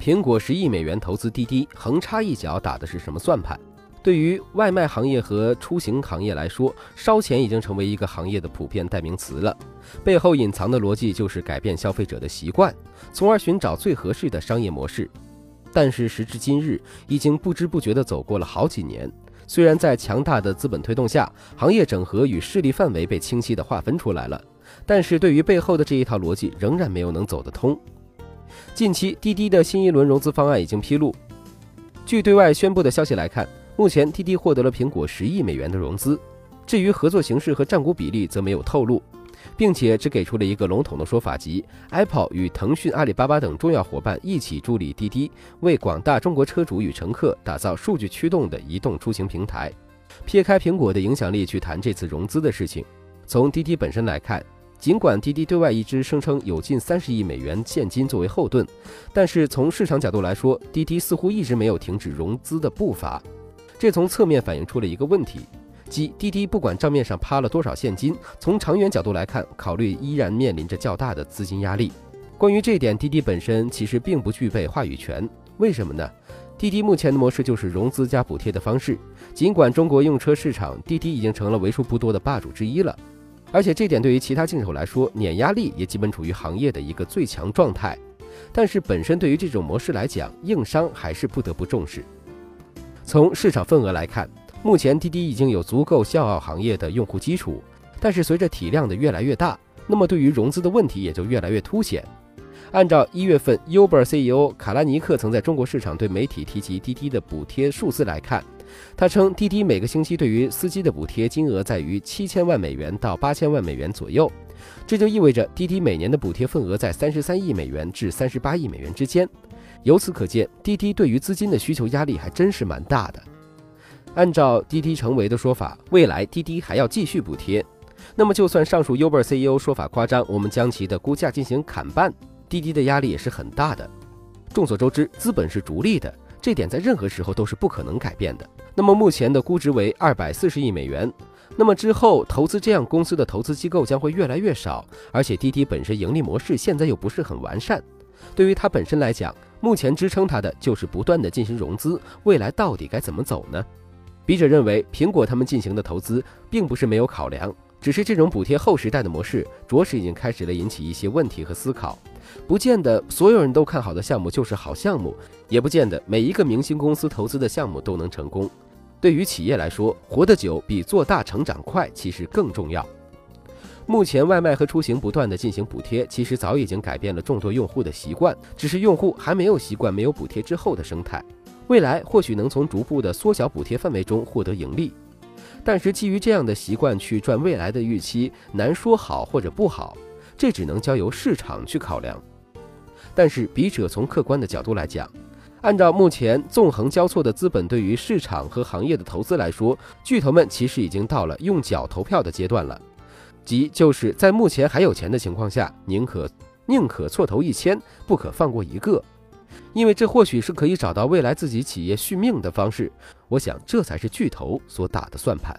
苹果十亿美元投资滴滴，横插一脚打的是什么算盘？对于外卖行业和出行行业来说，烧钱已经成为一个行业的普遍代名词了。背后隐藏的逻辑就是改变消费者的习惯，从而寻找最合适的商业模式。但是时至今日，已经不知不觉地走过了好几年。虽然在强大的资本推动下，行业整合与势力范围被清晰地划分出来了，但是对于背后的这一套逻辑，仍然没有能走得通。近期，滴滴的新一轮融资方案已经披露。据对外宣布的消息来看。目前，滴滴获得了苹果十亿美元的融资，至于合作形式和占股比例则没有透露，并且只给出了一个笼统的说法，即 Apple 与腾讯、阿里巴巴等重要伙伴一起助力滴滴，为广大中国车主与乘客打造数据驱动的移动出行平台。撇开苹果的影响力去谈这次融资的事情，从滴滴本身来看，尽管滴滴对外一直声称有近三十亿美元现金作为后盾，但是从市场角度来说，滴滴似乎一直没有停止融资的步伐。这从侧面反映出了一个问题，即滴滴不管账面上趴了多少现金，从长远角度来看，考虑依然面临着较大的资金压力。关于这点，滴滴本身其实并不具备话语权。为什么呢？滴滴目前的模式就是融资加补贴的方式。尽管中国用车市场，滴滴已经成了为数不多的霸主之一了，而且这点对于其他竞手来说，碾压力也基本处于行业的一个最强状态。但是本身对于这种模式来讲，硬伤还是不得不重视。从市场份额来看，目前滴滴已经有足够笑傲行业的用户基础，但是随着体量的越来越大，那么对于融资的问题也就越来越凸显。按照一月份 Uber CEO 卡拉尼克曾在中国市场对媒体提及滴滴的补贴数字来看，他称滴滴每个星期对于司机的补贴金额在于七千万美元到八千万美元左右，这就意味着滴滴每年的补贴份额在三十三亿美元至三十八亿美元之间。由此可见，滴滴对于资金的需求压力还真是蛮大的。按照滴滴成为的说法，未来滴滴还要继续补贴。那么，就算上述 Uber CEO 说法夸张，我们将其的估价进行砍半，滴滴的压力也是很大的。众所周知，资本是逐利的，这点在任何时候都是不可能改变的。那么，目前的估值为二百四十亿美元。那么之后投资这样公司的投资机构将会越来越少，而且滴滴本身盈利模式现在又不是很完善。对于它本身来讲，目前支撑它的就是不断的进行融资，未来到底该怎么走呢？笔者认为，苹果他们进行的投资并不是没有考量，只是这种补贴后时代的模式，着实已经开始了引起一些问题和思考。不见得所有人都看好的项目就是好项目，也不见得每一个明星公司投资的项目都能成功。对于企业来说，活得久比做大成长快其实更重要。目前外卖和出行不断的进行补贴，其实早已经改变了众多用户的习惯，只是用户还没有习惯没有补贴之后的生态。未来或许能从逐步的缩小补贴范围中获得盈利，但是基于这样的习惯去赚未来的预期，难说好或者不好，这只能交由市场去考量。但是笔者从客观的角度来讲，按照目前纵横交错的资本对于市场和行业的投资来说，巨头们其实已经到了用脚投票的阶段了。即就是在目前还有钱的情况下，宁可宁可错投一千，不可放过一个，因为这或许是可以找到未来自己企业续命的方式。我想，这才是巨头所打的算盘。